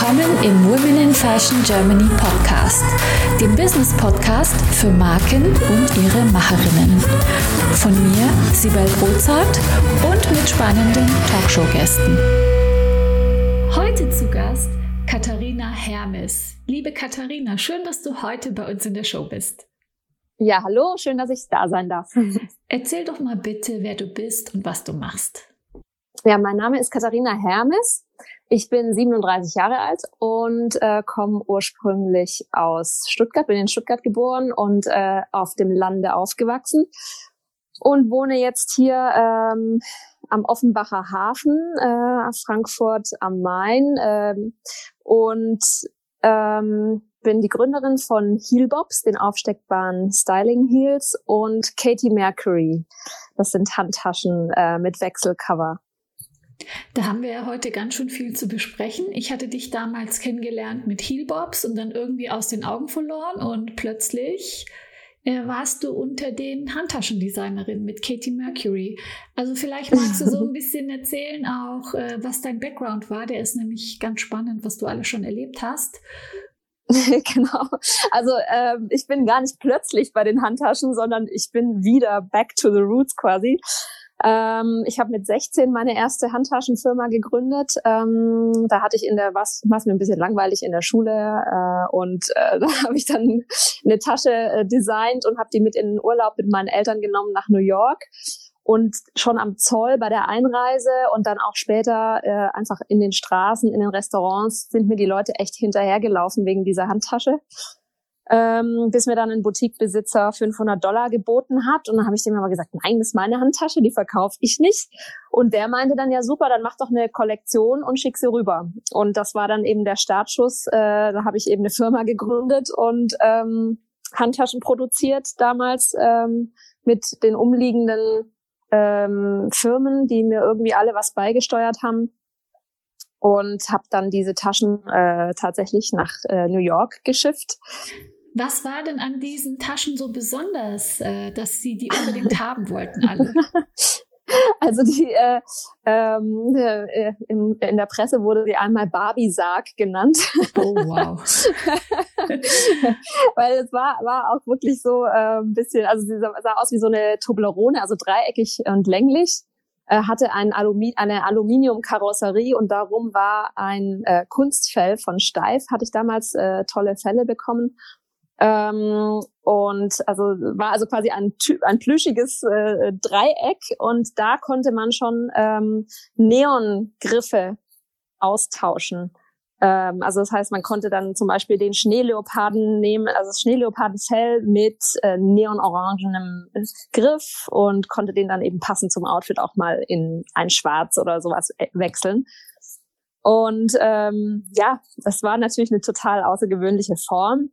willkommen im Women in Fashion Germany Podcast, dem Business Podcast für Marken und ihre Macherinnen. Von mir, Sibel Rozart und mit spannenden Talkshow-Gästen. Heute zu Gast Katharina Hermes. Liebe Katharina, schön, dass du heute bei uns in der Show bist. Ja, hallo, schön, dass ich da sein darf. Erzähl doch mal bitte, wer du bist und was du machst. Ja, mein Name ist Katharina Hermes. Ich bin 37 Jahre alt und äh, komme ursprünglich aus Stuttgart, bin in Stuttgart geboren und äh, auf dem Lande aufgewachsen und wohne jetzt hier ähm, am Offenbacher Hafen, äh, Frankfurt am Main äh, und ähm, bin die Gründerin von Heelbobs, den aufsteckbaren Styling Heels und Katie Mercury. Das sind Handtaschen äh, mit Wechselcover. Da haben wir ja heute ganz schön viel zu besprechen. Ich hatte dich damals kennengelernt mit Heelbobs und dann irgendwie aus den Augen verloren und plötzlich äh, warst du unter den Handtaschendesignerinnen mit Katie Mercury. Also vielleicht magst du so ein bisschen erzählen auch, äh, was dein Background war. Der ist nämlich ganz spannend, was du alles schon erlebt hast. genau. Also ähm, ich bin gar nicht plötzlich bei den Handtaschen, sondern ich bin wieder back to the roots quasi. Ähm, ich habe mit 16 meine erste Handtaschenfirma gegründet. Ähm, da hatte ich in der was was mir ein bisschen langweilig in der Schule äh, und äh, da habe ich dann eine Tasche äh, designt und habe die mit in den Urlaub mit meinen Eltern genommen nach New York und schon am Zoll bei der Einreise und dann auch später äh, einfach in den Straßen, in den Restaurants sind mir die Leute echt hinterhergelaufen wegen dieser Handtasche ähm, bis mir dann ein Boutiquebesitzer 500 Dollar geboten hat. Und dann habe ich dem aber gesagt, nein, das ist meine Handtasche, die verkaufe ich nicht. Und der meinte dann, ja super, dann mach doch eine Kollektion und schick sie rüber. Und das war dann eben der Startschuss. Äh, da habe ich eben eine Firma gegründet und ähm, Handtaschen produziert damals ähm, mit den umliegenden ähm, Firmen, die mir irgendwie alle was beigesteuert haben und habe dann diese Taschen äh, tatsächlich nach äh, New York geschifft. Was war denn an diesen Taschen so besonders, äh, dass Sie die unbedingt haben wollten alle? Also die äh, ähm, äh, in, in der Presse wurde sie einmal Barbie-Sarg genannt. Oh wow. Weil es war, war auch wirklich so äh, ein bisschen, also sie sah, sah aus wie so eine Toblerone, also dreieckig und länglich äh, hatte ein Alumi eine Aluminiumkarosserie und darum war ein äh, Kunstfell von Steif, hatte ich damals äh, tolle Fälle bekommen ähm, und also war also quasi ein, ein plüschiges äh, Dreieck und da konnte man schon ähm, Neongriffe austauschen. Ähm, also das heißt, man konnte dann zum Beispiel den Schneeleoparden nehmen, also das Schneeleopardenfell mit äh, neonorangenem Griff und konnte den dann eben passend zum Outfit auch mal in ein Schwarz oder sowas äh, wechseln. Und ähm, ja, das war natürlich eine total außergewöhnliche Form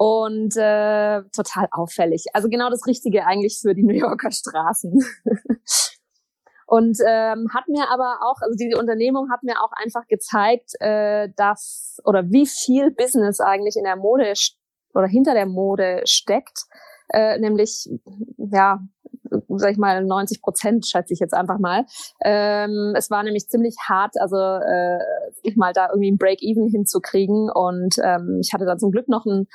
und äh, total auffällig. Also genau das Richtige eigentlich für die New Yorker Straßen. und ähm, hat mir aber auch, also diese Unternehmung hat mir auch einfach gezeigt, äh, dass oder wie viel Business eigentlich in der Mode oder hinter der Mode steckt, äh, nämlich ja sag ich mal 90 Prozent schätze ich jetzt einfach mal. Ähm, es war nämlich ziemlich hart, also äh, ich mal da irgendwie ein Break-Even hinzukriegen und ähm, ich hatte dann zum Glück noch ein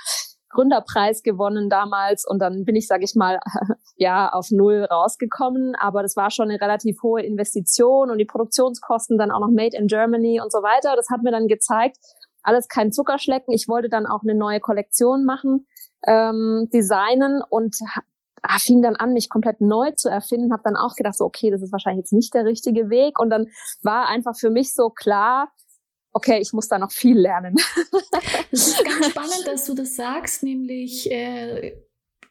Gründerpreis gewonnen damals und dann bin ich, sage ich mal, ja auf null rausgekommen. Aber das war schon eine relativ hohe Investition und die Produktionskosten dann auch noch Made in Germany und so weiter. Das hat mir dann gezeigt, alles kein Zuckerschlecken. Ich wollte dann auch eine neue Kollektion machen, ähm, designen und fing dann an, mich komplett neu zu erfinden. Habe dann auch gedacht, so okay, das ist wahrscheinlich jetzt nicht der richtige Weg. Und dann war einfach für mich so klar, okay, ich muss da noch viel lernen. Es ist ganz spannend, dass du das sagst, nämlich äh,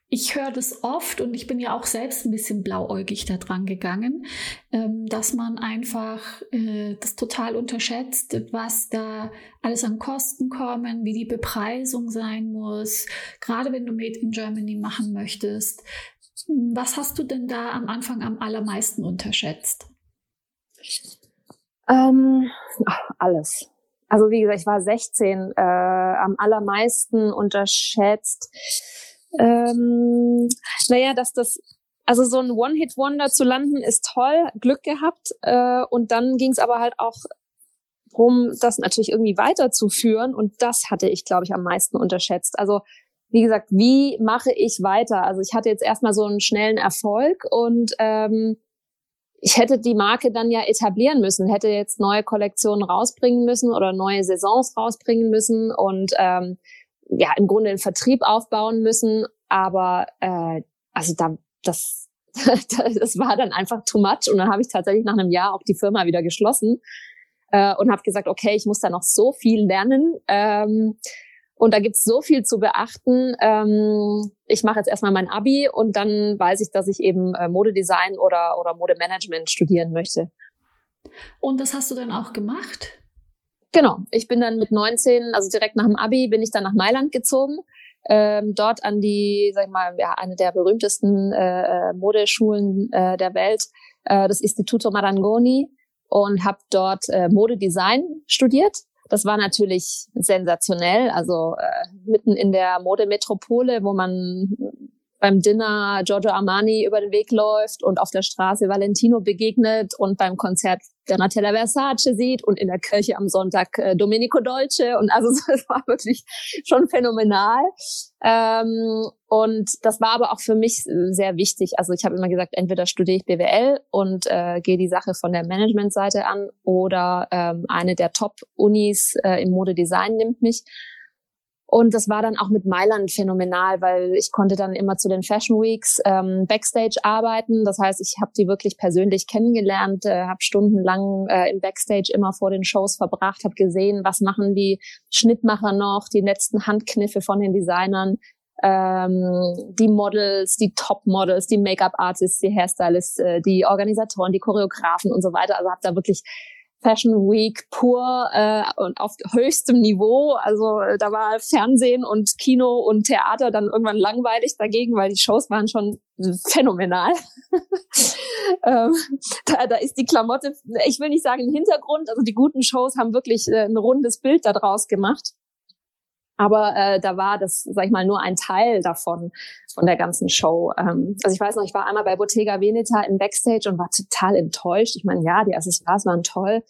ich höre das oft und ich bin ja auch selbst ein bisschen blauäugig da dran gegangen, ähm, dass man einfach äh, das total unterschätzt, was da alles an Kosten kommen, wie die Bepreisung sein muss, gerade wenn du Made in Germany machen möchtest. Was hast du denn da am Anfang am allermeisten unterschätzt? Ähm, alles. Also wie gesagt, ich war 16, äh, am allermeisten unterschätzt. Ähm, naja, dass das, also so ein One-Hit-Wonder zu landen ist toll, Glück gehabt. Äh, und dann ging es aber halt auch drum, das natürlich irgendwie weiterzuführen. Und das hatte ich, glaube ich, am meisten unterschätzt. Also wie gesagt, wie mache ich weiter? Also ich hatte jetzt erstmal so einen schnellen Erfolg und ähm, ich hätte die Marke dann ja etablieren müssen, hätte jetzt neue Kollektionen rausbringen müssen oder neue Saisons rausbringen müssen und ähm, ja im Grunde den Vertrieb aufbauen müssen. Aber äh, also da das das war dann einfach too much und dann habe ich tatsächlich nach einem Jahr auch die Firma wieder geschlossen äh, und habe gesagt, okay, ich muss da noch so viel lernen. Ähm, und da gibt's so viel zu beachten. Ähm, ich mache jetzt erstmal mein Abi und dann weiß ich, dass ich eben äh, Modedesign oder, oder Modemanagement studieren möchte. Und das hast du dann auch gemacht? Genau. Ich bin dann mit 19, also direkt nach dem Abi, bin ich dann nach Mailand gezogen. Ähm, dort an die, sag ich mal, ja, eine der berühmtesten äh, äh Modeschulen äh, der Welt, äh, das Istituto Marangoni und habe dort äh, Modedesign studiert das war natürlich sensationell. Also äh, mitten in der Modemetropole, wo man beim Dinner Giorgio Armani über den Weg läuft und auf der Straße Valentino begegnet und beim Konzert Donatella Versace sieht und in der Kirche am Sonntag äh, Domenico Dolce und also es war wirklich schon phänomenal. Ähm, und das war aber auch für mich sehr wichtig. Also ich habe immer gesagt, entweder studiere ich BWL und äh, gehe die Sache von der Managementseite an oder ähm, eine der Top-Unis äh, im Modedesign nimmt mich. Und das war dann auch mit Mailand phänomenal, weil ich konnte dann immer zu den Fashion Weeks ähm, Backstage arbeiten. Das heißt, ich habe die wirklich persönlich kennengelernt, äh, habe stundenlang äh, im Backstage immer vor den Shows verbracht, habe gesehen, was machen die Schnittmacher noch, die letzten Handkniffe von den Designern, ähm, die Models, die Top-Models, die Make-up-Artists, die Hairstylists, äh, die Organisatoren, die Choreografen und so weiter. Also habe da wirklich Fashion Week pur äh, und auf höchstem Niveau. Also äh, da war Fernsehen und Kino und Theater dann irgendwann langweilig dagegen, weil die Shows waren schon phänomenal. ähm, da, da ist die Klamotte, ich will nicht sagen im Hintergrund, also die guten Shows haben wirklich äh, ein rundes Bild daraus gemacht. Aber äh, da war das, sag ich mal, nur ein Teil davon, von der ganzen Show. Ähm, also ich weiß noch, ich war einmal bei Bottega Veneta im Backstage und war total enttäuscht. Ich meine, ja, die Accessoires waren toll,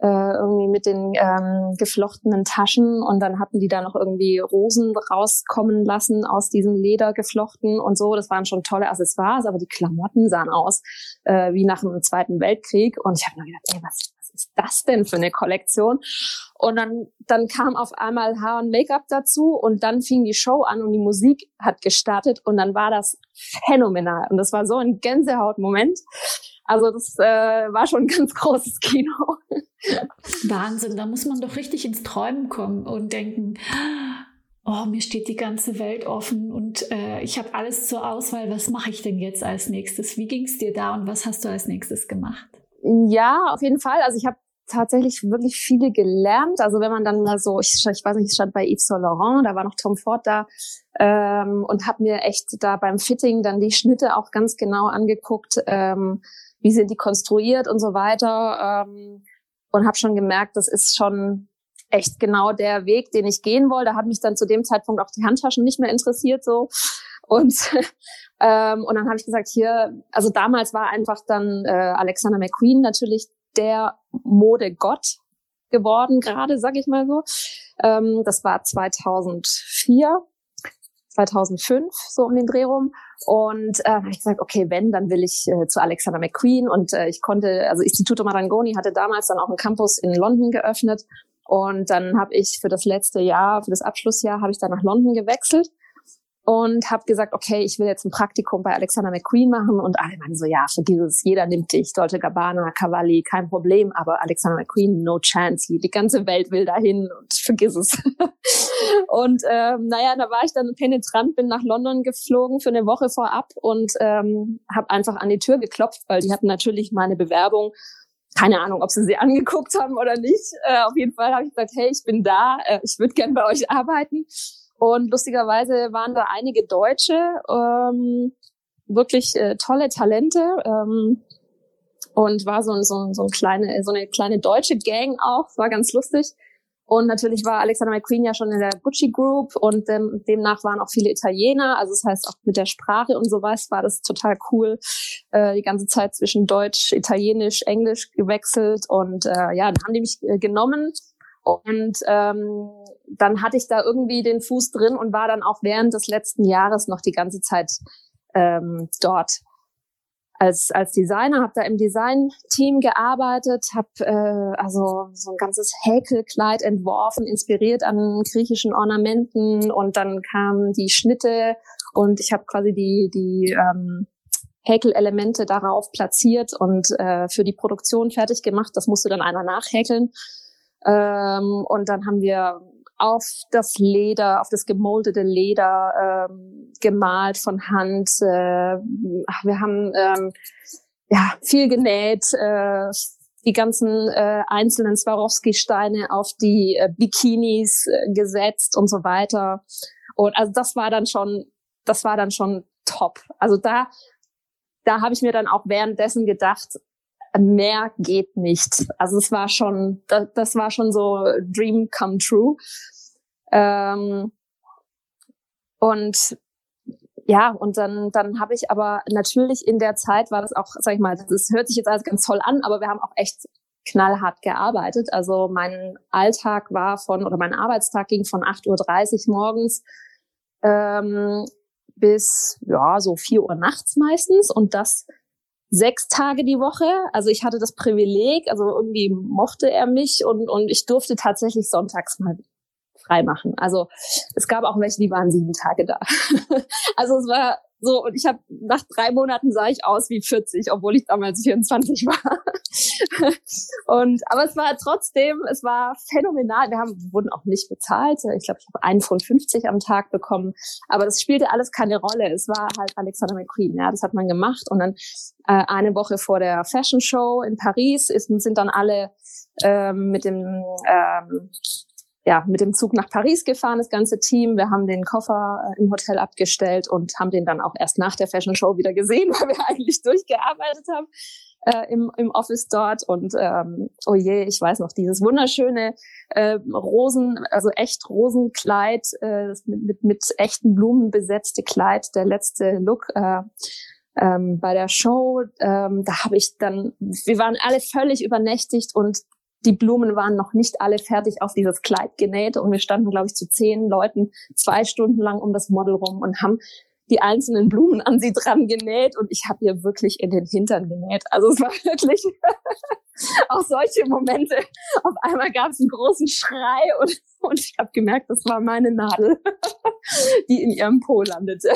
äh, irgendwie mit den ähm, geflochtenen Taschen und dann hatten die da noch irgendwie Rosen rauskommen lassen aus diesem Leder geflochten und so. Das waren schon tolle Accessoires, aber die Klamotten sahen aus äh, wie nach dem Zweiten Weltkrieg und ich habe mir gedacht, ey, was, ist das denn für eine Kollektion? Und dann, dann kam auf einmal Haar und Make-up dazu und dann fing die Show an und die Musik hat gestartet und dann war das phänomenal. Und das war so ein Gänsehautmoment. Also das äh, war schon ein ganz großes Kino. Wahnsinn, da muss man doch richtig ins Träumen kommen und denken, oh, mir steht die ganze Welt offen und äh, ich habe alles zur Auswahl. Was mache ich denn jetzt als nächstes? Wie ging es dir da und was hast du als nächstes gemacht? Ja, auf jeden Fall. Also ich habe tatsächlich wirklich viele gelernt. Also wenn man dann mal so, ich, ich weiß nicht, ich stand bei Yves Saint Laurent, da war noch Tom Ford da ähm, und habe mir echt da beim Fitting dann die Schnitte auch ganz genau angeguckt, ähm, wie sind die konstruiert und so weiter ähm, und habe schon gemerkt, das ist schon echt genau der Weg, den ich gehen wollte. Da hat mich dann zu dem Zeitpunkt auch die Handtaschen nicht mehr interessiert so und ähm, und dann habe ich gesagt, hier, also damals war einfach dann äh, Alexander McQueen natürlich der Modegott geworden, gerade, sag ich mal so. Ähm, das war 2004, 2005, so um den Dreh rum. Und äh, habe ich gesagt, okay, wenn, dann will ich äh, zu Alexander McQueen. Und äh, ich konnte, also Istituto Marangoni hatte damals dann auch einen Campus in London geöffnet. Und dann habe ich für das letzte Jahr, für das Abschlussjahr, habe ich dann nach London gewechselt und habe gesagt, okay, ich will jetzt ein Praktikum bei Alexander McQueen machen und alle meinen so, ja, vergiss es, jeder nimmt dich, Dolce Gabbana, Cavalli, kein Problem, aber Alexander McQueen, no chance, die ganze Welt will dahin und vergiss es. und ähm, naja, da war ich dann penetrant, bin nach London geflogen für eine Woche vorab und ähm, habe einfach an die Tür geklopft, weil die hatten natürlich meine Bewerbung keine Ahnung, ob sie sie angeguckt haben oder nicht. Äh, auf jeden Fall habe ich gesagt, hey, ich bin da, äh, ich würde gern bei euch arbeiten. Und lustigerweise waren da einige Deutsche, ähm, wirklich äh, tolle Talente. Ähm, und war so, so, so, ein kleine, so eine kleine deutsche Gang auch, war ganz lustig. Und natürlich war Alexander McQueen ja schon in der Gucci Group und ähm, demnach waren auch viele Italiener. Also das heißt auch mit der Sprache und sowas war das total cool. Äh, die ganze Zeit zwischen Deutsch, Italienisch, Englisch gewechselt und äh, ja, dann haben die mich äh, genommen. Und ähm, dann hatte ich da irgendwie den Fuß drin und war dann auch während des letzten Jahres noch die ganze Zeit ähm, dort als, als Designer, habe da im Design-Team gearbeitet, habe äh, also so ein ganzes Häkelkleid entworfen, inspiriert an griechischen Ornamenten und dann kamen die Schnitte und ich habe quasi die, die ähm, Häkelelemente darauf platziert und äh, für die Produktion fertig gemacht. Das musste dann einer nachhäkeln. Ähm, und dann haben wir auf das Leder, auf das gemoldete Leder ähm, gemalt von Hand. Äh, wir haben ähm, ja viel genäht, äh, die ganzen äh, einzelnen Swarovski-Steine auf die äh, Bikinis äh, gesetzt und so weiter. Und also das war dann schon, das war dann schon top. Also da, da habe ich mir dann auch währenddessen gedacht, mehr geht nicht. Also es war schon, das, das war schon so Dream come true. Ähm, und ja, und dann, dann habe ich aber natürlich in der Zeit war das auch, sag ich mal, das hört sich jetzt alles ganz toll an, aber wir haben auch echt knallhart gearbeitet. Also mein Alltag war von, oder mein Arbeitstag ging von 8.30 Uhr morgens ähm, bis ja so 4 Uhr nachts meistens und das sechs Tage die Woche. Also ich hatte das Privileg, also irgendwie mochte er mich und, und ich durfte tatsächlich sonntags mal frei machen. Also es gab auch welche, die waren sieben Tage da. also es war so, und ich habe nach drei Monaten sah ich aus wie 40, obwohl ich damals 24 war. und aber es war trotzdem, es war phänomenal. Wir haben wurden auch nicht bezahlt. Ich glaube, ich habe einen Pfund 50 am Tag bekommen. Aber das spielte alles keine Rolle. Es war halt Alexander McQueen. Ja, das hat man gemacht. Und dann äh, eine Woche vor der Fashion Show in Paris ist, sind dann alle ähm, mit dem ähm, ja, mit dem Zug nach Paris gefahren, das ganze Team. Wir haben den Koffer äh, im Hotel abgestellt und haben den dann auch erst nach der Fashion Show wieder gesehen, weil wir eigentlich durchgearbeitet haben äh, im, im Office dort. Und ähm, oh je, ich weiß noch, dieses wunderschöne äh, Rosen, also echt Rosenkleid, äh, mit, mit, mit echten Blumen besetzte Kleid, der letzte Look. Äh, ähm, bei der Show, ähm, da habe ich dann, wir waren alle völlig übernächtigt und die Blumen waren noch nicht alle fertig auf dieses Kleid genäht und wir standen, glaube ich, zu zehn Leuten zwei Stunden lang um das Model rum und haben die einzelnen Blumen an sie dran genäht und ich habe ihr wirklich in den Hintern genäht. Also es war wirklich auch solche Momente. Auf einmal gab es einen großen Schrei und, und ich habe gemerkt, das war meine Nadel, die in ihrem Po landete.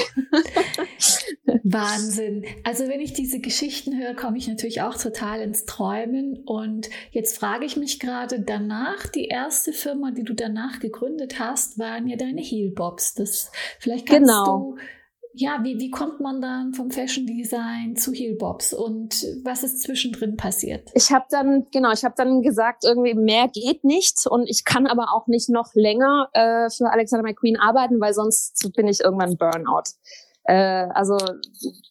Wahnsinn. Also wenn ich diese Geschichten höre, komme ich natürlich auch total ins Träumen. Und jetzt frage ich mich gerade danach, die erste Firma, die du danach gegründet hast, waren ja deine Heelbobs. Das vielleicht kannst genau. du ja, wie, wie kommt man dann vom Fashion Design zu Heelbobs und was ist zwischendrin passiert? Ich habe dann, genau, ich habe dann gesagt, irgendwie mehr geht nicht und ich kann aber auch nicht noch länger äh, für Alexander McQueen arbeiten, weil sonst bin ich irgendwann Burnout. Äh, also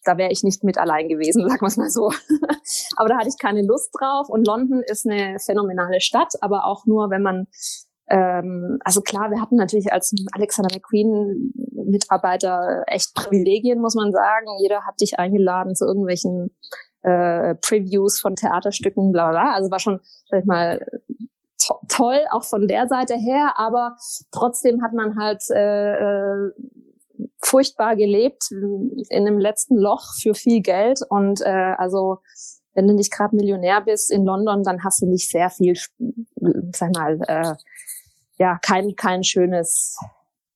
da wäre ich nicht mit allein gewesen, sagen wir mal so. aber da hatte ich keine Lust drauf und London ist eine phänomenale Stadt, aber auch nur, wenn man ähm, also klar, wir hatten natürlich als Alexander McQueen Mitarbeiter echt Privilegien, muss man sagen. Jeder hat dich eingeladen zu irgendwelchen äh, Previews von Theaterstücken, bla bla. Also war schon, sag ich mal, to toll, auch von der Seite her, aber trotzdem hat man halt äh, äh, furchtbar gelebt in einem letzten Loch für viel Geld und äh, also wenn du nicht gerade Millionär bist in London, dann hast du nicht sehr viel, sag mal, äh, ja, kein, kein schönes,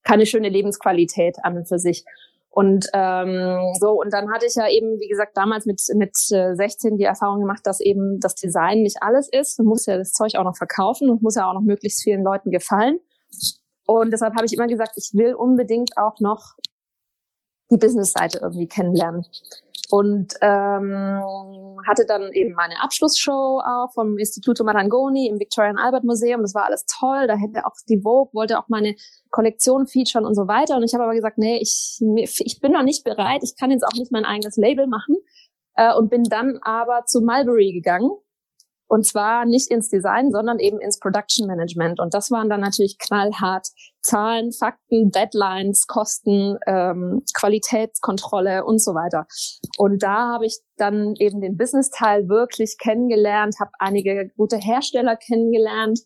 keine schöne Lebensqualität an und für sich. Und ähm, so, und dann hatte ich ja eben, wie gesagt, damals mit, mit 16 äh, die Erfahrung gemacht, dass eben das Design nicht alles ist. Man muss ja das Zeug auch noch verkaufen und muss ja auch noch möglichst vielen Leuten gefallen. Und deshalb habe ich immer gesagt, ich will unbedingt auch noch die Business-Seite irgendwie kennenlernen und ähm, hatte dann eben meine Abschlussshow auch vom Instituto Marangoni im Victorian Albert Museum. Das war alles toll. Da hätte auch die Vogue wollte auch meine Kollektion featuren und so weiter. Und ich habe aber gesagt, nee, ich, ich bin noch nicht bereit. Ich kann jetzt auch nicht mein eigenes Label machen. Äh, und bin dann aber zu Mulberry gegangen Und zwar nicht ins Design, sondern eben ins Production Management. Und das waren dann natürlich knallhart Zahlen, Fakten, Deadlines, Kosten, ähm, Qualitätskontrolle und so weiter. Und da habe ich dann eben den Business-Teil wirklich kennengelernt, habe einige gute Hersteller kennengelernt.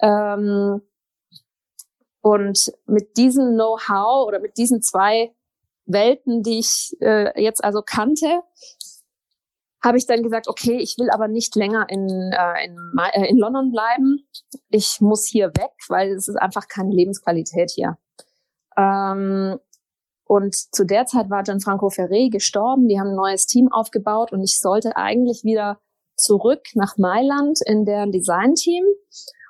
Ähm, und mit diesem Know-how oder mit diesen zwei Welten, die ich äh, jetzt also kannte, habe ich dann gesagt, okay, ich will aber nicht länger in, äh, in, äh, in London bleiben. Ich muss hier weg, weil es ist einfach keine Lebensqualität hier. Ähm, und zu der Zeit war Gianfranco Ferré gestorben. Die haben ein neues Team aufgebaut und ich sollte eigentlich wieder zurück nach Mailand in deren Design-Team.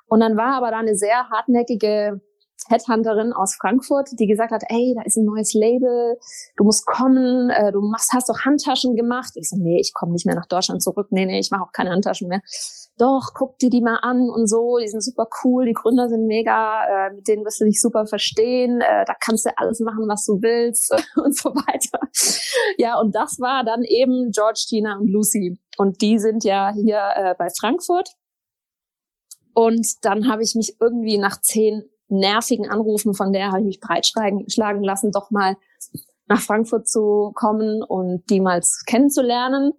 Und dann war aber da eine sehr hartnäckige Headhunterin aus Frankfurt, die gesagt hat, ey, da ist ein neues Label, du musst kommen, äh, du machst, hast doch Handtaschen gemacht. Ich so, nee, ich komme nicht mehr nach Deutschland zurück. Nee, nee, ich mache auch keine Handtaschen mehr. Doch, guck dir die mal an und so, die sind super cool, die Gründer sind mega, äh, mit denen wirst du dich super verstehen, äh, da kannst du alles machen, was du willst und so weiter. Ja, und das war dann eben George, Tina und Lucy. Und die sind ja hier äh, bei Frankfurt. Und dann habe ich mich irgendwie nach zehn nervigen Anrufen, von der habe ich mich breitschlagen lassen, doch mal nach Frankfurt zu kommen und die mal kennenzulernen.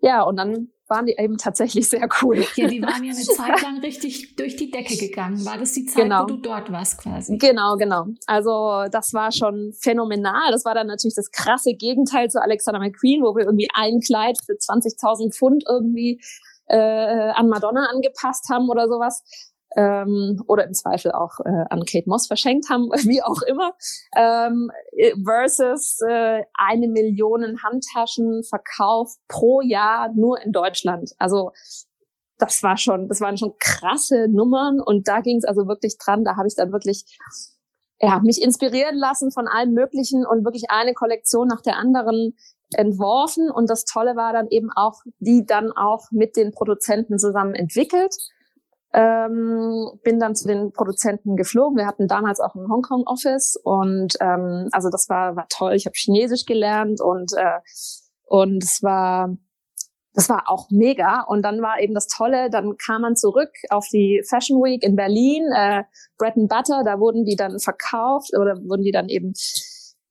Ja, und dann waren die eben tatsächlich sehr cool. Ja, die waren ja eine Zeit lang richtig durch die Decke gegangen. War das die Zeit, genau. wo du dort warst quasi? Genau, genau. Also das war schon phänomenal. Das war dann natürlich das krasse Gegenteil zu Alexander McQueen, wo wir irgendwie ein Kleid für 20.000 Pfund irgendwie äh, an Madonna angepasst haben oder sowas ähm, oder im Zweifel auch äh, an Kate Moss verschenkt haben, wie auch immer, ähm, versus äh, eine Million Handtaschen verkauft pro Jahr nur in Deutschland. Also das war schon, das waren schon krasse Nummern und da ging es also wirklich dran. Da habe ich dann wirklich ja, mich inspirieren lassen von allen möglichen und wirklich eine Kollektion nach der anderen entworfen. Und das Tolle war dann eben auch, die dann auch mit den Produzenten zusammen entwickelt ähm, bin dann zu den Produzenten geflogen. Wir hatten damals auch ein Hongkong-Office und ähm, also das war, war toll. Ich habe Chinesisch gelernt und, äh, und es war das war auch mega. Und dann war eben das Tolle, dann kam man zurück auf die Fashion Week in Berlin, äh, Bread and Butter, da wurden die dann verkauft oder wurden die dann eben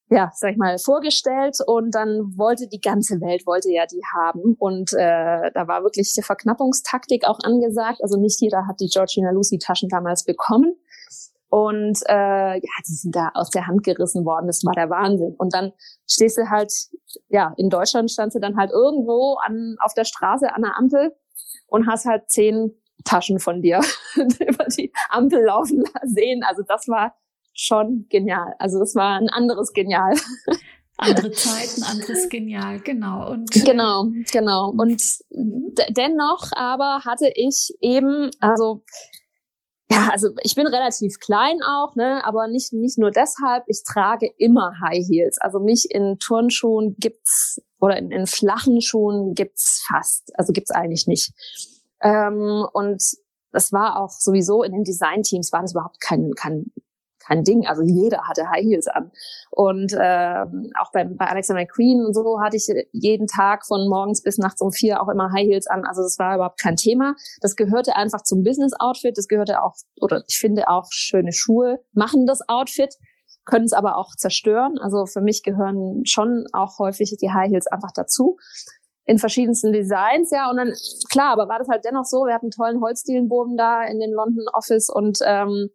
ja, sag ich mal, vorgestellt und dann wollte die ganze Welt wollte ja die haben und äh, da war wirklich die Verknappungstaktik auch angesagt. Also nicht jeder hat die Georgina Lucy Taschen damals bekommen und äh, ja, die sind da aus der Hand gerissen worden. Das war der Wahnsinn. Und dann stehst du halt, ja, in Deutschland standst du dann halt irgendwo an auf der Straße an der Ampel und hast halt zehn Taschen von dir über die Ampel laufen sehen. Also das war schon genial. Also es war ein anderes Genial. Andere Zeiten, anderes Genial, genau. Und genau, genau. Und dennoch aber hatte ich eben, also ja, also ich bin relativ klein auch, ne, aber nicht nicht nur deshalb. Ich trage immer High Heels. Also mich in Turnschuhen gibt's oder in, in flachen Schuhen gibt's fast, also gibt's eigentlich nicht. Ähm, und das war auch sowieso in den Design-Teams war das überhaupt kein, kein kein Ding. Also jeder hatte High Heels an. Und äh, auch bei, bei Alexander McQueen und so hatte ich jeden Tag von morgens bis nachts um vier auch immer High Heels an. Also das war überhaupt kein Thema. Das gehörte einfach zum Business-Outfit. Das gehörte auch, oder ich finde auch schöne Schuhe machen das Outfit können es aber auch zerstören. Also für mich gehören schon auch häufig die High Heels einfach dazu in verschiedensten Designs, ja. Und dann, klar, aber war das halt dennoch so, wir hatten einen tollen Holzdielenboden da in den London Office und ähm,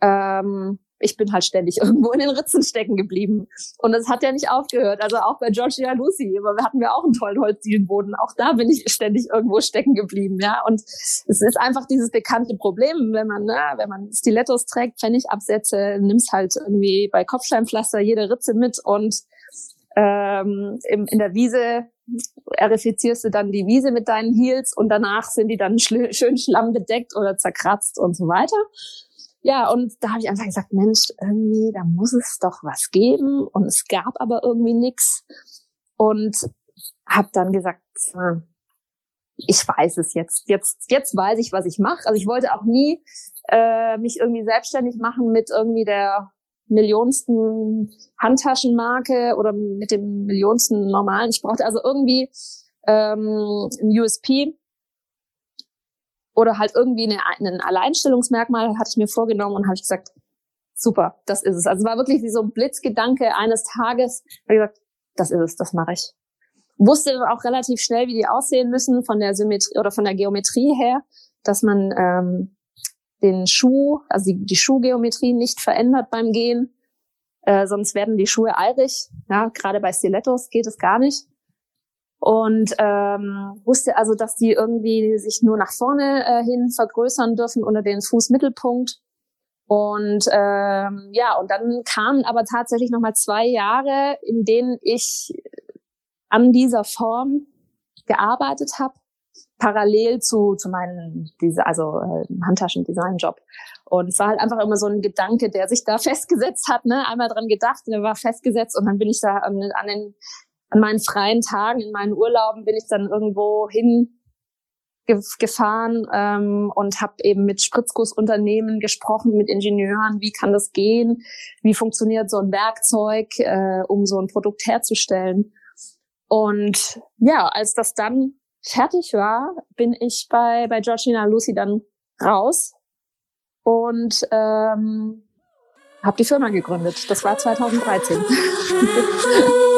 ähm, ich bin halt ständig irgendwo in den Ritzen stecken geblieben. Und das hat ja nicht aufgehört. Also auch bei Georgia Lucy, aber hatten wir auch einen tollen Holzdielenboden. Auch da bin ich ständig irgendwo stecken geblieben, ja. Und es ist einfach dieses bekannte Problem, wenn man, ne, wenn man Stilettos trägt, Pfennigabsätze, nimmst halt irgendwie bei Kopfsteinpflaster jede Ritze mit und ähm, im, in der Wiese erifizierst du dann die Wiese mit deinen Heels und danach sind die dann schl schön schlammbedeckt oder zerkratzt und so weiter. Ja, und da habe ich einfach gesagt, Mensch, irgendwie, da muss es doch was geben. Und es gab aber irgendwie nichts. Und habe dann gesagt, ich weiß es jetzt. Jetzt, jetzt weiß ich, was ich mache. Also ich wollte auch nie äh, mich irgendwie selbstständig machen mit irgendwie der millionsten Handtaschenmarke oder mit dem millionsten normalen. Ich brauchte also irgendwie ähm, ein USP, oder halt irgendwie eine, ein Alleinstellungsmerkmal hatte ich mir vorgenommen und habe ich gesagt, super, das ist es. Also war wirklich wie so ein Blitzgedanke eines Tages. Habe ich gesagt, das ist es, das mache ich. Wusste dann auch relativ schnell, wie die aussehen müssen von der Symmetrie oder von der Geometrie her, dass man ähm, den Schuh, also die, die Schuhgeometrie nicht verändert beim Gehen, äh, sonst werden die Schuhe eilig. Ja, gerade bei Stilettos geht es gar nicht und ähm, wusste also, dass die irgendwie sich nur nach vorne äh, hin vergrößern dürfen unter den Fußmittelpunkt. Und ähm, ja, und dann kamen aber tatsächlich nochmal zwei Jahre, in denen ich an dieser Form gearbeitet habe, parallel zu, zu meinem diese, also äh, Handtaschendesign-Job. Und es war halt einfach immer so ein Gedanke, der sich da festgesetzt hat, ne? Einmal dran gedacht, der war festgesetzt und dann bin ich da an, an den an meinen freien Tagen, in meinen Urlauben bin ich dann irgendwo hin gefahren ähm, und habe eben mit Spritzgussunternehmen gesprochen, mit Ingenieuren, wie kann das gehen, wie funktioniert so ein Werkzeug, äh, um so ein Produkt herzustellen. Und ja, als das dann fertig war, bin ich bei, bei Georgina Lucy dann raus und ähm, habe die Firma gegründet. Das war 2013.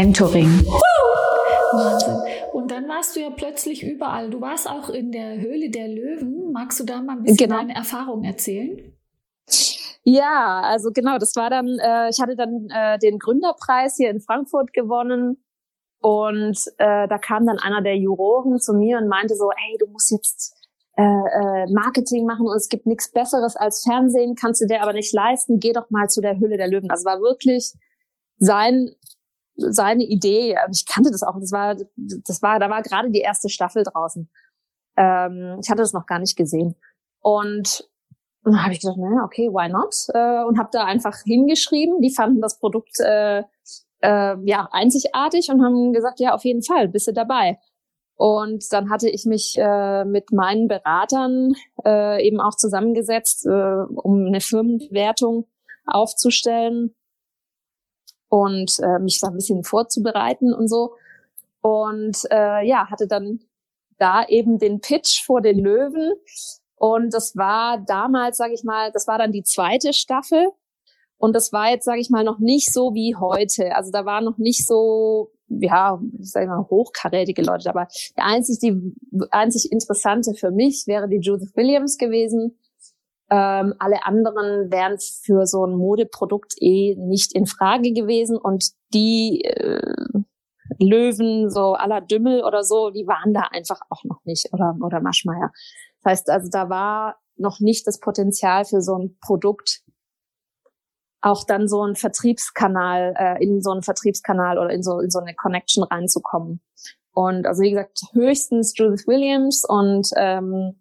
mentoring. Wahnsinn. Und dann warst du ja plötzlich überall. Du warst auch in der Höhle der Löwen. Magst du da mal ein bisschen genau. deine Erfahrung erzählen? Ja, also genau, das war dann, äh, ich hatte dann äh, den Gründerpreis hier in Frankfurt gewonnen und äh, da kam dann einer der Juroren zu mir und meinte so, hey, du musst jetzt äh, äh, Marketing machen und es gibt nichts Besseres als Fernsehen, kannst du dir aber nicht leisten, geh doch mal zu der Hülle der Löwen. Das war wirklich sein seine Idee. Ich kannte das auch. Das war, das war, da war gerade die erste Staffel draußen. Ähm, ich hatte das noch gar nicht gesehen. Und und dann habe ich gedacht, naja, okay, why not? Äh, und habe da einfach hingeschrieben. Die fanden das Produkt äh, äh, ja einzigartig und haben gesagt, ja, auf jeden Fall, bist du dabei. Und dann hatte ich mich äh, mit meinen Beratern äh, eben auch zusammengesetzt, äh, um eine Firmenwertung aufzustellen und äh, mich da ein bisschen vorzubereiten und so. Und äh, ja, hatte dann da eben den Pitch vor den Löwen und das war damals, sage ich mal, das war dann die zweite Staffel. Und das war jetzt, sage ich mal, noch nicht so wie heute. Also da war noch nicht so, ja, ich mal, hochkarätige Leute. Aber der einzig, die einzig interessante für mich wäre die Judith Williams gewesen. Ähm, alle anderen wären für so ein Modeprodukt eh nicht in Frage gewesen. Und die äh, Löwen, so aller Dümmel oder so, die waren da einfach auch noch nicht. Oder, oder Maschmeyer. Das heißt also, da war noch nicht das Potenzial für so ein Produkt, auch dann so ein Vertriebskanal, äh, in so einen Vertriebskanal oder in so, in so eine Connection reinzukommen. Und also wie gesagt, höchstens Judith Williams und ähm,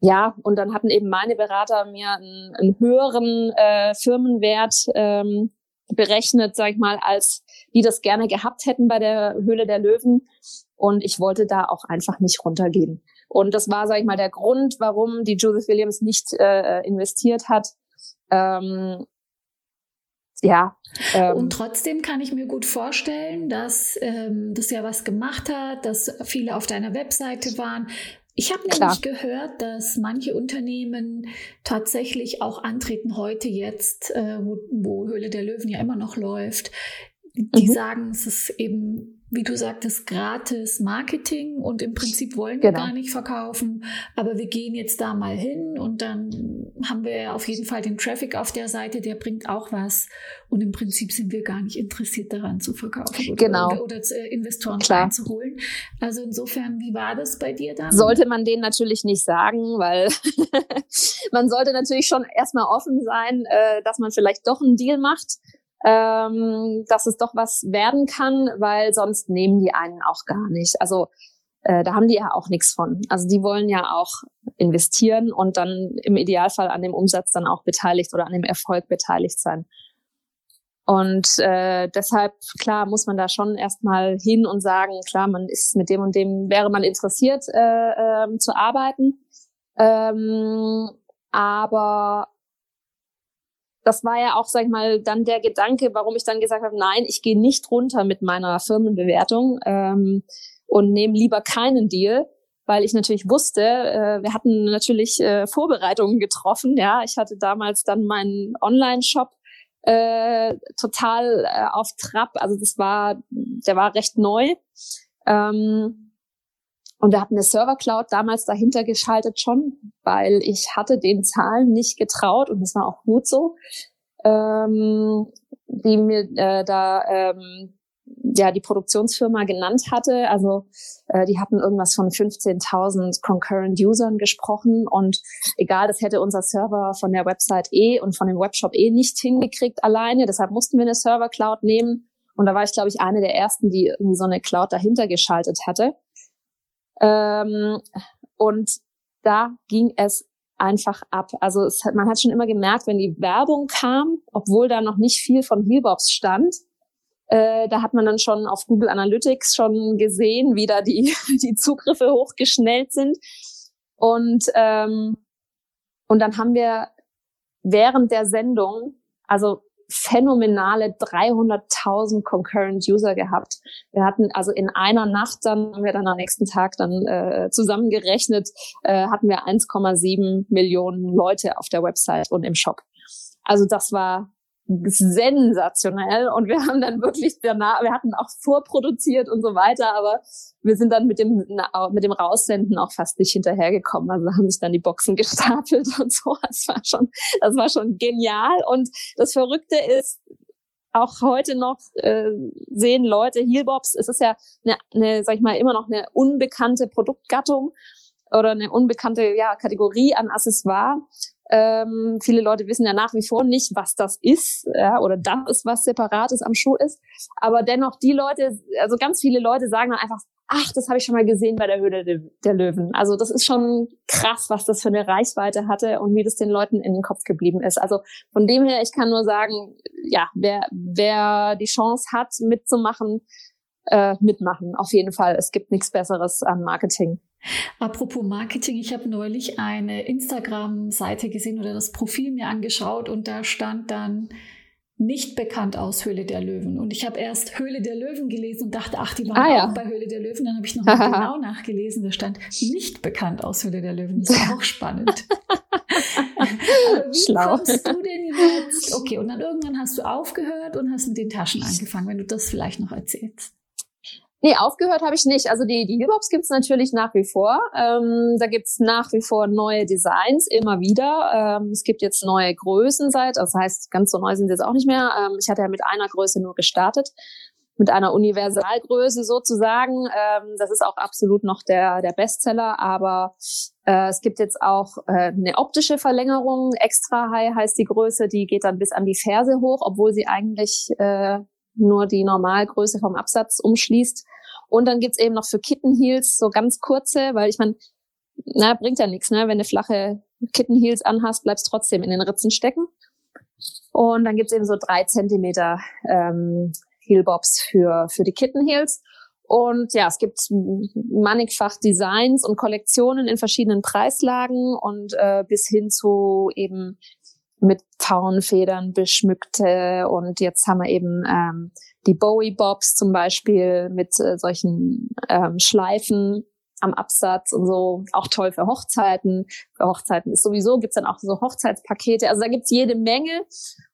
ja, und dann hatten eben meine Berater mir einen, einen höheren äh, Firmenwert ähm, berechnet, sag ich mal, als die das gerne gehabt hätten bei der Höhle der Löwen. Und ich wollte da auch einfach nicht runtergehen. Und das war, sage ich mal, der Grund, warum die Judith Williams nicht äh, investiert hat. Ähm, ja. Ähm, und trotzdem kann ich mir gut vorstellen, dass ähm, das ja was gemacht hat, dass viele auf deiner Webseite waren. Ich habe nämlich gehört, dass manche Unternehmen tatsächlich auch antreten heute jetzt, äh, wo, wo Höhle der Löwen ja immer noch läuft. Die mhm. sagen, es ist eben wie du sagtest, gratis Marketing und im Prinzip wollen wir genau. gar nicht verkaufen, aber wir gehen jetzt da mal hin und dann haben wir auf jeden Fall den Traffic auf der Seite, der bringt auch was und im Prinzip sind wir gar nicht interessiert daran zu verkaufen oder, genau. oder, oder äh, Investoren reinzuholen. Also insofern, wie war das bei dir dann? Sollte man denen natürlich nicht sagen, weil man sollte natürlich schon erstmal offen sein, äh, dass man vielleicht doch einen Deal macht ähm, dass es doch was werden kann, weil sonst nehmen die einen auch gar nicht. Also äh, da haben die ja auch nichts von. Also die wollen ja auch investieren und dann im Idealfall an dem Umsatz dann auch beteiligt oder an dem Erfolg beteiligt sein. Und äh, deshalb, klar, muss man da schon erstmal hin und sagen, klar, man ist mit dem und dem, wäre man interessiert äh, äh, zu arbeiten. Ähm, aber das war ja auch, sag ich mal, dann der Gedanke, warum ich dann gesagt habe, nein, ich gehe nicht runter mit meiner Firmenbewertung ähm, und nehme lieber keinen Deal, weil ich natürlich wusste, äh, wir hatten natürlich äh, Vorbereitungen getroffen. Ja, ich hatte damals dann meinen Online-Shop äh, total äh, auf Trab. Also das war, der war recht neu. Ähm, und wir hatten eine Server-Cloud damals dahinter geschaltet schon, weil ich hatte den Zahlen nicht getraut und das war auch gut so, ähm, die mir äh, da ähm, ja die Produktionsfirma genannt hatte. Also äh, die hatten irgendwas von 15.000 concurrent Usern gesprochen und egal, das hätte unser Server von der Website eh und von dem Webshop eh nicht hingekriegt alleine. Deshalb mussten wir eine Server Cloud nehmen und da war ich glaube ich eine der ersten, die irgendwie so eine Cloud dahinter geschaltet hatte. Ähm, und da ging es einfach ab. Also es hat, man hat schon immer gemerkt, wenn die Werbung kam, obwohl da noch nicht viel von Healbobs stand, äh, da hat man dann schon auf Google Analytics schon gesehen, wie da die, die Zugriffe hochgeschnellt sind. Und, ähm, und dann haben wir während der Sendung, also phänomenale 300.000 concurrent User gehabt. Wir hatten also in einer Nacht dann, haben wir dann am nächsten Tag dann äh, zusammengerechnet, äh, hatten wir 1,7 Millionen Leute auf der Website und im Shop. Also das war sensationell und wir haben dann wirklich danach, wir hatten auch vorproduziert und so weiter, aber wir sind dann mit dem mit dem Raussenden auch fast nicht hinterhergekommen. Also haben sich dann die Boxen gestapelt und so. Das war schon, das war schon genial. Und das Verrückte ist, auch heute noch äh, sehen Leute Heelbobs. Es ist ja eine, eine, sag ich mal, immer noch eine unbekannte Produktgattung oder eine unbekannte ja, Kategorie an Accessoire. Ähm, viele Leute wissen ja nach wie vor nicht, was das ist, ja, oder das ist, was separates am Schuh ist. Aber dennoch die Leute, also ganz viele Leute sagen dann einfach, ach, das habe ich schon mal gesehen bei der Höhle der Löwen. Also das ist schon krass, was das für eine Reichweite hatte und wie das den Leuten in den Kopf geblieben ist. Also von dem her, ich kann nur sagen, ja, wer, wer die Chance hat, mitzumachen, äh, mitmachen. Auf jeden Fall. Es gibt nichts Besseres an Marketing. Apropos Marketing, ich habe neulich eine Instagram-Seite gesehen oder das Profil mir angeschaut und da stand dann nicht bekannt aus Höhle der Löwen. Und ich habe erst Höhle der Löwen gelesen und dachte, ach, die waren ah, ja. auch bei Höhle der Löwen. Dann habe ich noch mal genau nachgelesen, da stand nicht bekannt aus Höhle der Löwen. Das ist auch spannend. wie Schlau. kommst du denn jetzt? Okay, und dann irgendwann hast du aufgehört und hast mit den Taschen angefangen, wenn du das vielleicht noch erzählst. Nee, aufgehört habe ich nicht. Also die, die Hip-Hops gibt's natürlich nach wie vor. Ähm, da gibt's nach wie vor neue Designs, immer wieder. Ähm, es gibt jetzt neue Größen seit, das heißt, ganz so neu sind sie jetzt auch nicht mehr. Ähm, ich hatte ja mit einer Größe nur gestartet, mit einer Universalgröße sozusagen. Ähm, das ist auch absolut noch der, der Bestseller, aber äh, es gibt jetzt auch äh, eine optische Verlängerung. Extra High heißt die Größe, die geht dann bis an die Ferse hoch, obwohl sie eigentlich äh, nur die Normalgröße vom Absatz umschließt. Und dann gibt's eben noch für Kitten Heels so ganz kurze, weil ich meine, na, bringt ja nichts, ne? Wenn du flache Kitten Heels anhast, bleibst trotzdem in den Ritzen stecken. Und dann gibt's eben so drei Zentimeter ähm, Heelbobs für, für die Kitten Heels. Und ja, es gibt mannigfach Designs und Kollektionen in verschiedenen Preislagen und äh, bis hin zu eben mit Pfauenfedern beschmückte. Und jetzt haben wir eben ähm, die Bowie-Bobs zum Beispiel mit äh, solchen ähm, Schleifen am Absatz und so, auch toll für Hochzeiten. Für Hochzeiten ist sowieso, gibt's dann auch so Hochzeitspakete. Also da gibt's jede Menge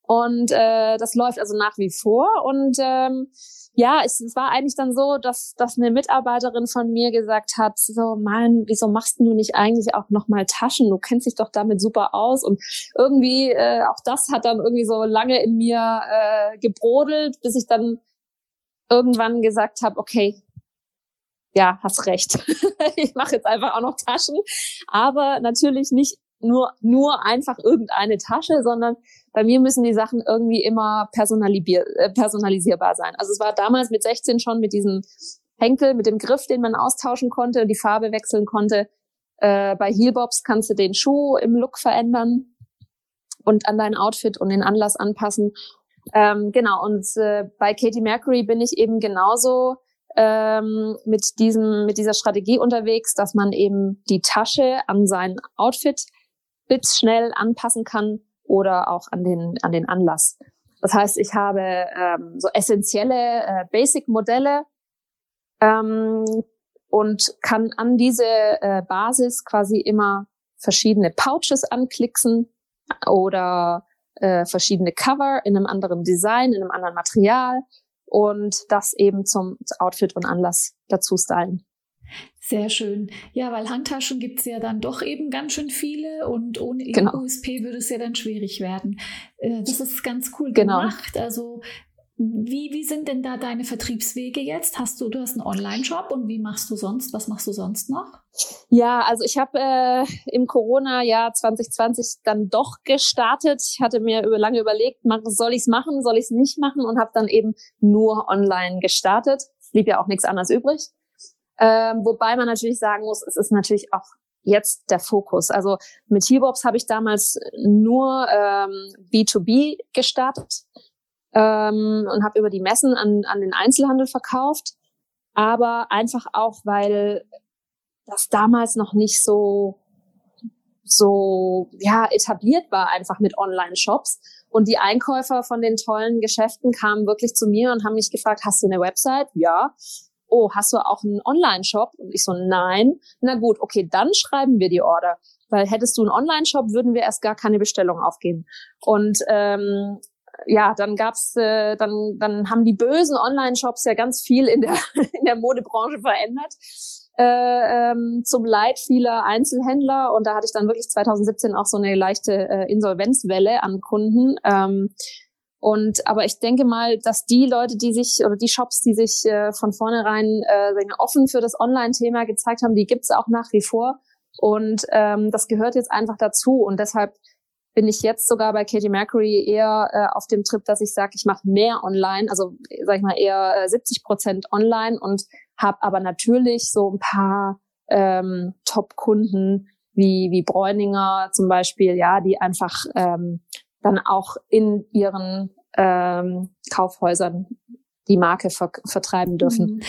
und äh, das läuft also nach wie vor. Und ähm, ja, es, es war eigentlich dann so, dass, dass eine Mitarbeiterin von mir gesagt hat, so, Mann, wieso machst du nicht eigentlich auch nochmal Taschen? Du kennst dich doch damit super aus. Und irgendwie, äh, auch das hat dann irgendwie so lange in mir äh, gebrodelt, bis ich dann irgendwann gesagt habe, okay, ja, hast recht. ich mache jetzt einfach auch noch Taschen, aber natürlich nicht nur nur einfach irgendeine Tasche, sondern bei mir müssen die Sachen irgendwie immer äh, personalisierbar sein. Also es war damals mit 16 schon mit diesen Henkel mit dem Griff, den man austauschen konnte, die Farbe wechseln konnte. Äh, bei Heelbobs kannst du den Schuh im Look verändern und an dein Outfit und den Anlass anpassen. Ähm, genau, und äh, bei Katie Mercury bin ich eben genauso ähm, mit diesem, mit dieser Strategie unterwegs, dass man eben die Tasche an sein Outfit blitzschnell anpassen kann oder auch an den, an den Anlass. Das heißt, ich habe ähm, so essentielle äh, Basic-Modelle ähm, und kann an diese äh, Basis quasi immer verschiedene Pouches anklicksen oder äh, verschiedene Cover in einem anderen Design, in einem anderen Material und das eben zum Outfit und Anlass dazu stylen. Sehr schön. Ja, weil Handtaschen gibt es ja dann doch eben ganz schön viele und ohne genau. USP würde es ja dann schwierig werden. Äh, das ist ganz cool genau. gemacht. Also wie, wie sind denn da deine Vertriebswege jetzt? Hast du, du hast einen Online-Shop und wie machst du sonst? Was machst du sonst noch? Ja, also ich habe äh, im Corona-Jahr 2020 dann doch gestartet. Ich hatte mir über, lange überlegt, soll ich es machen, soll ich es nicht machen und habe dann eben nur online gestartet. Blieb ja auch nichts anderes übrig. Ähm, wobei man natürlich sagen muss, es ist natürlich auch jetzt der Fokus. Also mit Heelbobs habe ich damals nur ähm, B2B gestartet ähm, und habe über die Messen an, an den Einzelhandel verkauft. Aber einfach auch, weil das damals noch nicht so so ja etabliert war einfach mit Online-Shops und die Einkäufer von den tollen Geschäften kamen wirklich zu mir und haben mich gefragt, hast du eine Website? Ja oh, hast du auch einen Online-Shop? Und ich so, nein. Na gut, okay, dann schreiben wir die Order. Weil hättest du einen Online-Shop, würden wir erst gar keine Bestellung aufgeben. Und ähm, ja, dann gab's, äh, dann, dann haben die bösen Online-Shops ja ganz viel in der, in der Modebranche verändert. Äh, ähm, zum Leid vieler Einzelhändler und da hatte ich dann wirklich 2017 auch so eine leichte äh, Insolvenzwelle an Kunden, ähm, und aber ich denke mal, dass die Leute, die sich oder die Shops, die sich äh, von vornherein äh, offen für das Online-Thema gezeigt haben, die gibt's auch nach wie vor. Und ähm, das gehört jetzt einfach dazu. Und deshalb bin ich jetzt sogar bei Katie Mercury eher äh, auf dem Trip, dass ich sage, ich mache mehr online, also sag ich mal eher äh, 70 Prozent online und habe aber natürlich so ein paar ähm, Top-Kunden wie wie Bräuninger zum Beispiel, ja, die einfach ähm, dann auch in ihren ähm, Kaufhäusern die Marke ver vertreiben dürfen. Mhm.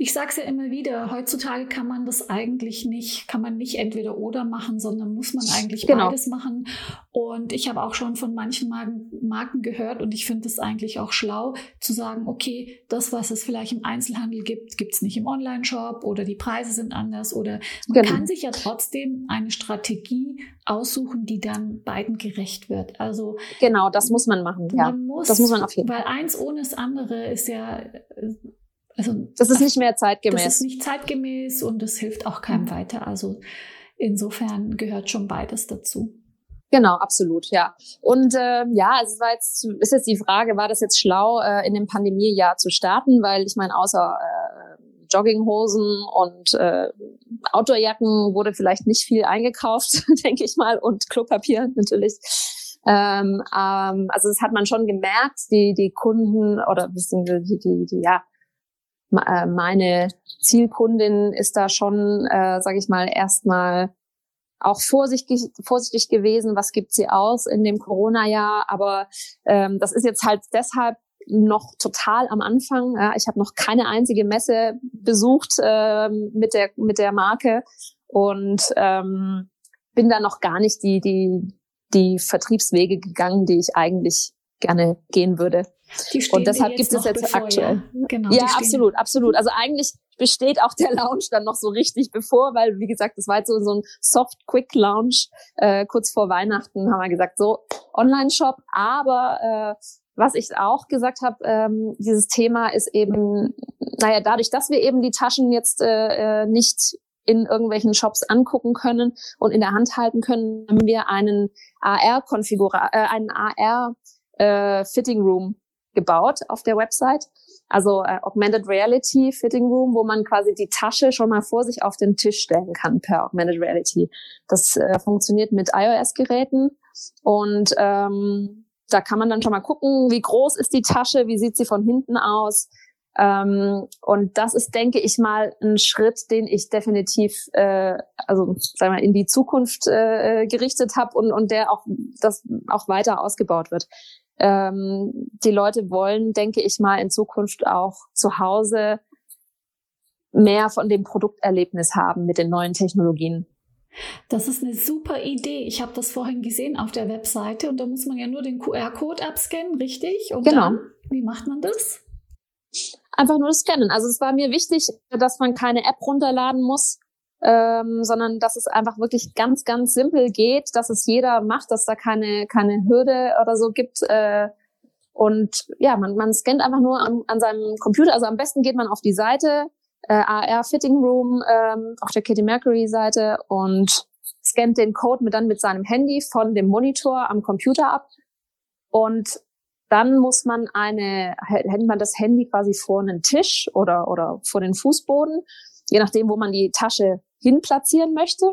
Ich sage es ja immer wieder, heutzutage kann man das eigentlich nicht, kann man nicht entweder oder machen, sondern muss man eigentlich genau. beides machen. Und ich habe auch schon von manchen Marken, Marken gehört und ich finde es eigentlich auch schlau zu sagen, okay, das, was es vielleicht im Einzelhandel gibt, gibt es nicht im Online-Shop oder die Preise sind anders oder man genau. kann sich ja trotzdem eine Strategie aussuchen, die dann beiden gerecht wird. Also genau, das muss man machen. Ja, muss, das muss man auf jeden Fall. Weil eins ohne das andere ist ja also das ist nicht mehr zeitgemäß. Das ist nicht zeitgemäß und es hilft auch keinem mhm. weiter. Also insofern gehört schon beides dazu. Genau, absolut, ja. Und äh, ja, es war jetzt ist jetzt die Frage, war das jetzt schlau, äh, in dem Pandemiejahr zu starten, weil ich meine, außer äh, Jogginghosen und äh, Outdoorjacken wurde vielleicht nicht viel eingekauft, denke ich mal, und Klopapier natürlich. Ähm, ähm, also das hat man schon gemerkt, die die Kunden oder die, die, die ja meine Zielkundin ist da schon, äh, sage ich mal, erstmal auch vorsichtig, vorsichtig gewesen, was gibt sie aus in dem Corona-Jahr. Aber ähm, das ist jetzt halt deshalb noch total am Anfang. Ja, ich habe noch keine einzige Messe besucht äh, mit der mit der Marke und ähm, bin da noch gar nicht die die die Vertriebswege gegangen, die ich eigentlich gerne gehen würde. Und deshalb gibt es jetzt bevor, aktuell. Ja, genau, ja absolut, absolut. Also eigentlich besteht auch der Lounge dann noch so richtig bevor, weil wie gesagt, das war jetzt so, so ein Soft Quick Lounge äh, kurz vor Weihnachten haben wir gesagt, so Online-Shop, aber äh, was ich auch gesagt habe, ähm, dieses Thema ist eben, naja, dadurch, dass wir eben die Taschen jetzt äh, äh nicht in irgendwelchen Shops angucken können und in der Hand halten können, haben wir einen AR-Konfigurator, äh, einen AR äh, Fitting Room gebaut auf der Website. Also äh, Augmented Reality Fitting Room, wo man quasi die Tasche schon mal vor sich auf den Tisch stellen kann per Augmented Reality. Das äh, funktioniert mit iOS-Geräten und ähm, da kann man dann schon mal gucken, wie groß ist die Tasche, wie sieht sie von hinten aus, Ähm, und das ist, denke ich mal, ein Schritt, den ich definitiv, äh, also sagen wir, in die Zukunft äh, gerichtet habe und, und der auch das auch weiter ausgebaut wird. Ähm, die Leute wollen, denke ich mal, in Zukunft auch zu Hause mehr von dem Produkterlebnis haben mit den neuen Technologien. Das ist eine super Idee. Ich habe das vorhin gesehen auf der Webseite und da muss man ja nur den QR-Code abscannen, richtig? Und genau. Dann, wie macht man das? Einfach nur das Scannen. Also es war mir wichtig, dass man keine App runterladen muss, ähm, sondern dass es einfach wirklich ganz, ganz simpel geht, dass es jeder macht, dass da keine, keine Hürde oder so gibt. Äh, und ja, man, man scannt einfach nur an, an seinem Computer. Also am besten geht man auf die Seite, äh, AR Fitting Room ähm, auf der Katie Mercury Seite und scannt den Code mit dann mit seinem Handy von dem Monitor am Computer ab und dann muss man eine, hält man das Handy quasi vor einen Tisch oder, oder vor den Fußboden, je nachdem, wo man die Tasche hin platzieren möchte.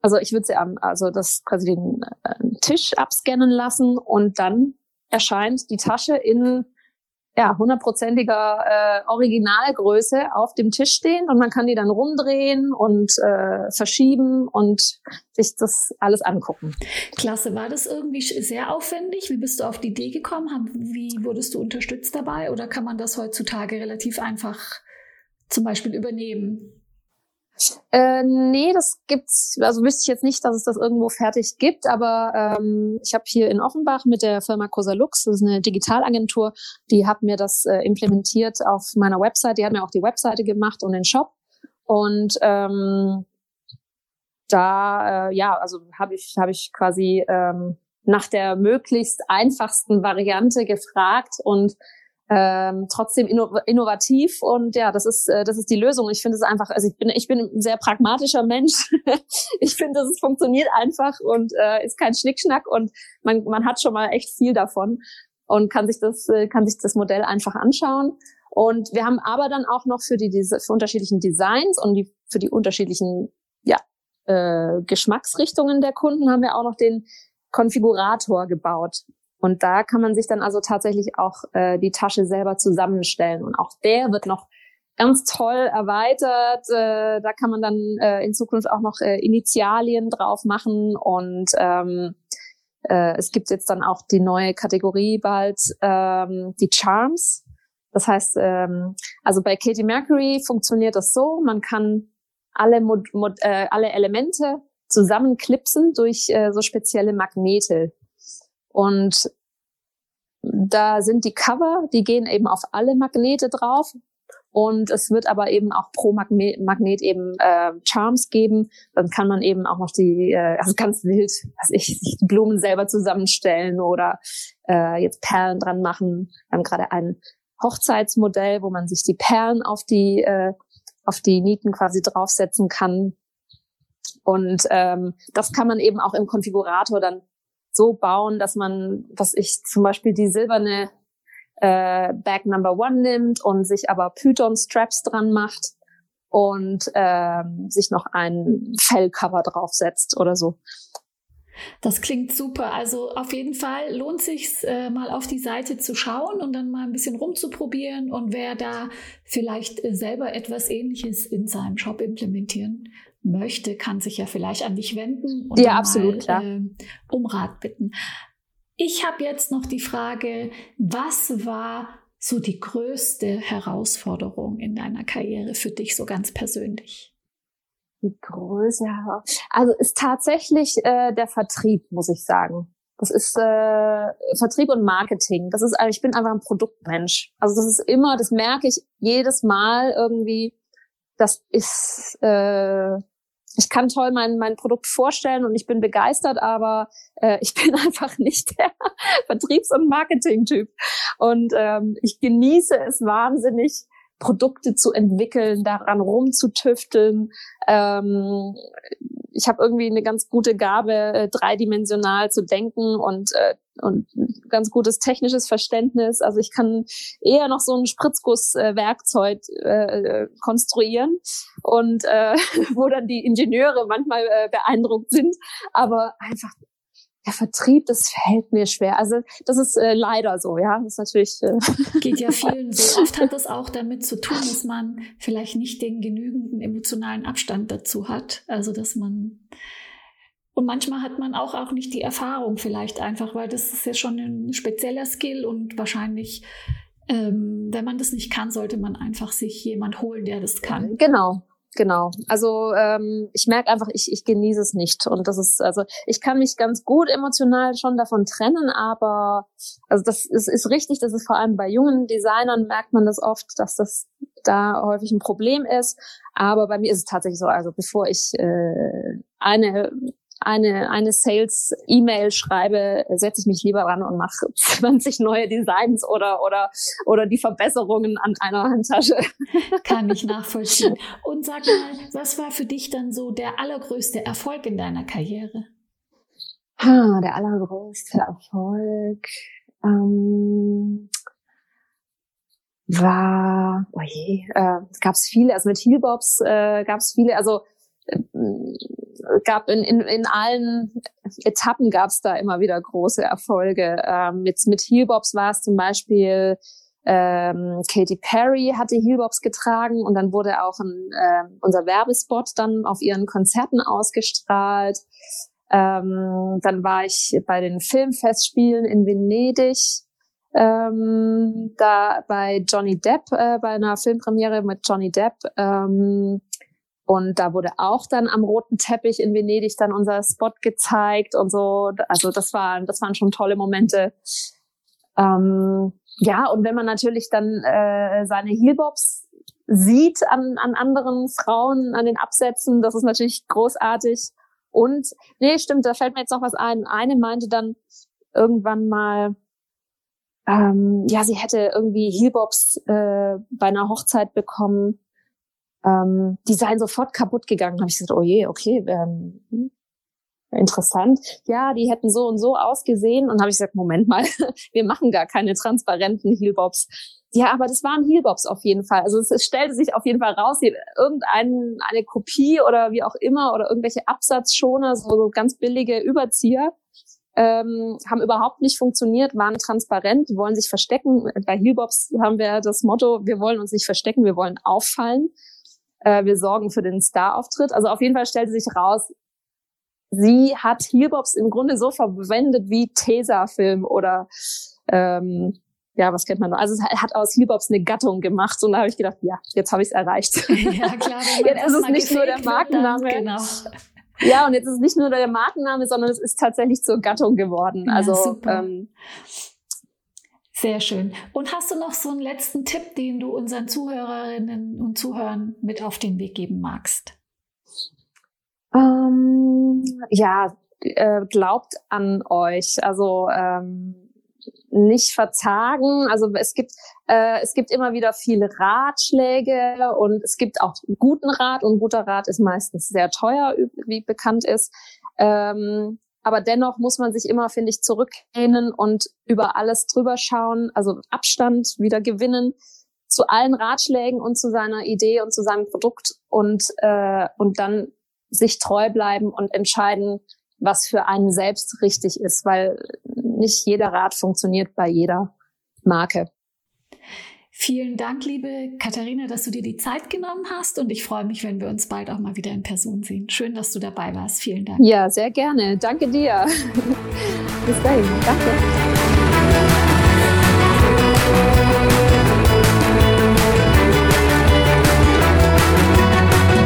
Also ich würde sie am, also das quasi den äh, Tisch abscannen lassen und dann erscheint die Tasche in ja, hundertprozentiger äh, Originalgröße auf dem Tisch stehen und man kann die dann rumdrehen und äh, verschieben und sich das alles angucken. Klasse, war das irgendwie sehr aufwendig? Wie bist du auf die Idee gekommen? Wie wurdest du unterstützt dabei oder kann man das heutzutage relativ einfach zum Beispiel übernehmen? Äh, nee, das gibt's, also wüsste ich jetzt nicht, dass es das irgendwo fertig gibt, aber ähm, ich habe hier in Offenbach mit der Firma Cosalux, das ist eine Digitalagentur, die hat mir das äh, implementiert auf meiner Website, die hat mir auch die Webseite gemacht und den Shop. Und ähm, da, äh, ja, also habe ich, hab ich quasi ähm, nach der möglichst einfachsten Variante gefragt und ähm, trotzdem inno innovativ und ja, das ist äh, das ist die Lösung. Ich finde es einfach, also ich bin ich bin ein sehr pragmatischer Mensch. ich finde, es funktioniert einfach und äh, ist kein Schnickschnack und man man hat schon mal echt viel davon und kann sich das äh, kann sich das Modell einfach anschauen. Und wir haben aber dann auch noch für die für unterschiedlichen Designs und die für die unterschiedlichen ja äh, Geschmacksrichtungen der Kunden haben wir auch noch den Konfigurator gebaut. Und da kann man sich dann also tatsächlich auch äh, die Tasche selber zusammenstellen. Und auch der wird noch ganz toll erweitert. Äh, da kann man dann äh, in Zukunft auch noch äh, Initialien drauf machen. Und ähm, äh, es gibt jetzt dann auch die neue Kategorie bald, ähm, die Charms. Das heißt, ähm, also bei Katie Mercury funktioniert das so, man kann alle, Mod, Mod, äh, alle Elemente zusammenklipsen durch äh, so spezielle Magnete. Und da sind die Cover, die gehen eben auf alle Magnete drauf. Und es wird aber eben auch pro Magnet, Magnet eben äh, Charms geben. Dann kann man eben auch noch die, äh, also ganz wild, was ich, die Blumen selber zusammenstellen oder äh, jetzt Perlen dran machen. Wir haben gerade ein Hochzeitsmodell, wo man sich die Perlen auf die äh, auf die Nieten quasi draufsetzen kann. Und ähm, das kann man eben auch im Konfigurator dann so bauen, dass man, dass ich zum Beispiel die silberne äh, Bag Number One nimmt und sich aber Python Straps dran macht und ähm, sich noch ein Fellcover draufsetzt oder so. Das klingt super. Also auf jeden Fall lohnt sich äh, mal auf die Seite zu schauen und dann mal ein bisschen rumzuprobieren. Und wer da vielleicht äh, selber etwas Ähnliches in seinem Shop implementieren möchte, kann sich ja vielleicht an dich wenden und ja, absolut, mal, äh, um Rat bitten. Ich habe jetzt noch die Frage, was war so die größte Herausforderung in deiner Karriere für dich so ganz persönlich? Die größte also ist tatsächlich äh, der Vertrieb, muss ich sagen. Das ist äh, Vertrieb und Marketing. Das ist, ich bin einfach ein Produktmensch. Also das ist immer, das merke ich jedes Mal irgendwie. Das ist äh, ich kann toll mein, mein Produkt vorstellen und ich bin begeistert, aber äh, ich bin einfach nicht der Vertriebs- und Marketing-Typ. Und ähm, ich genieße es wahnsinnig, Produkte zu entwickeln, daran rumzutüfteln. Ähm, ich habe irgendwie eine ganz gute Gabe, äh, dreidimensional zu denken und äh, und ganz gutes technisches Verständnis. Also ich kann eher noch so ein Spritzgusswerkzeug äh, äh, konstruieren und äh, wo dann die Ingenieure manchmal äh, beeindruckt sind, aber einfach der Vertrieb, das fällt mir schwer. Also das ist äh, leider so, ja. Das ist natürlich äh geht ja vielen so. Oft hat das auch damit zu tun, dass man vielleicht nicht den genügenden emotionalen Abstand dazu hat. Also dass man und manchmal hat man auch, auch nicht die Erfahrung vielleicht einfach, weil das ist ja schon ein spezieller Skill und wahrscheinlich, ähm, wenn man das nicht kann, sollte man einfach sich jemand holen, der das kann. Genau, genau. Also ähm, ich merke einfach, ich, ich genieße es nicht. Und das ist, also ich kann mich ganz gut emotional schon davon trennen, aber also das ist, ist richtig, das ist vor allem bei jungen Designern merkt man das oft, dass das da häufig ein Problem ist. Aber bei mir ist es tatsächlich so, also bevor ich äh, eine eine, eine Sales-E-Mail schreibe, setze ich mich lieber ran und mache 20 neue Designs oder, oder, oder die Verbesserungen an einer Handtasche. Kann ich nachvollziehen. Und sag mal, was war für dich dann so der allergrößte Erfolg in deiner Karriere? Ha, der allergrößte Erfolg ähm, war, oh je, äh, gab es viele, also mit Heelbobs äh, gab es viele, also äh, gab in, in, in allen Etappen gab es da immer wieder große Erfolge. Ähm, mit, mit Heelbobs war es zum Beispiel ähm, Katy Perry hatte Heelbobs getragen und dann wurde auch ein, äh, unser Werbespot dann auf ihren Konzerten ausgestrahlt. Ähm, dann war ich bei den Filmfestspielen in Venedig. Ähm, da bei Johnny Depp, äh, bei einer Filmpremiere mit Johnny Depp. Ähm, und da wurde auch dann am roten Teppich in Venedig dann unser Spot gezeigt und so. Also das waren, das waren schon tolle Momente. Ähm, ja, und wenn man natürlich dann äh, seine Heelbobs sieht an, an anderen Frauen, an den Absätzen, das ist natürlich großartig. Und, nee, stimmt, da fällt mir jetzt noch was ein. Eine meinte dann irgendwann mal, ähm, ja, sie hätte irgendwie Heelbobs äh, bei einer Hochzeit bekommen ähm, die seien sofort kaputt gegangen. Habe ich gesagt, oh je, okay, ähm, hm, interessant. Ja, die hätten so und so ausgesehen. Und habe ich gesagt, Moment mal, wir machen gar keine transparenten Heelbobs. Ja, aber das waren Heelbobs auf jeden Fall. Also es, es stellte sich auf jeden Fall raus, irgendeine eine Kopie oder wie auch immer oder irgendwelche Absatzschoner, so, so ganz billige Überzieher, ähm, haben überhaupt nicht funktioniert, waren transparent, wollen sich verstecken. Bei Heelbobs haben wir das Motto, wir wollen uns nicht verstecken, wir wollen auffallen. Äh, wir sorgen für den Star-Auftritt. Also auf jeden Fall stellte sich raus, sie hat Heelbobs im Grunde so verwendet wie Tesafilm oder ähm, ja, was kennt man noch? Also es hat aus Heelbobs eine Gattung gemacht und da habe ich gedacht, ja, jetzt habe ich es erreicht. Ja, klar. jetzt ist es nicht nur der Markenname. Genau. Ja, und jetzt ist es nicht nur der Markenname, sondern es ist tatsächlich zur Gattung geworden. Ja, also super. Ähm, sehr schön. Und hast du noch so einen letzten Tipp, den du unseren Zuhörerinnen und Zuhörern mit auf den Weg geben magst? Ähm, ja, äh, glaubt an euch. Also ähm, nicht verzagen. Also es gibt äh, es gibt immer wieder viele Ratschläge und es gibt auch guten Rat und guter Rat ist meistens sehr teuer, wie bekannt ist. Ähm, aber dennoch muss man sich immer, finde ich, zurücklehnen und über alles drüber schauen, also Abstand wieder gewinnen zu allen Ratschlägen und zu seiner Idee und zu seinem Produkt und, äh, und dann sich treu bleiben und entscheiden, was für einen selbst richtig ist, weil nicht jeder Rat funktioniert bei jeder Marke. Vielen Dank, liebe Katharina, dass du dir die Zeit genommen hast und ich freue mich, wenn wir uns bald auch mal wieder in Person sehen. Schön, dass du dabei warst. Vielen Dank. Ja, sehr gerne. Danke dir. Bis dahin. Danke.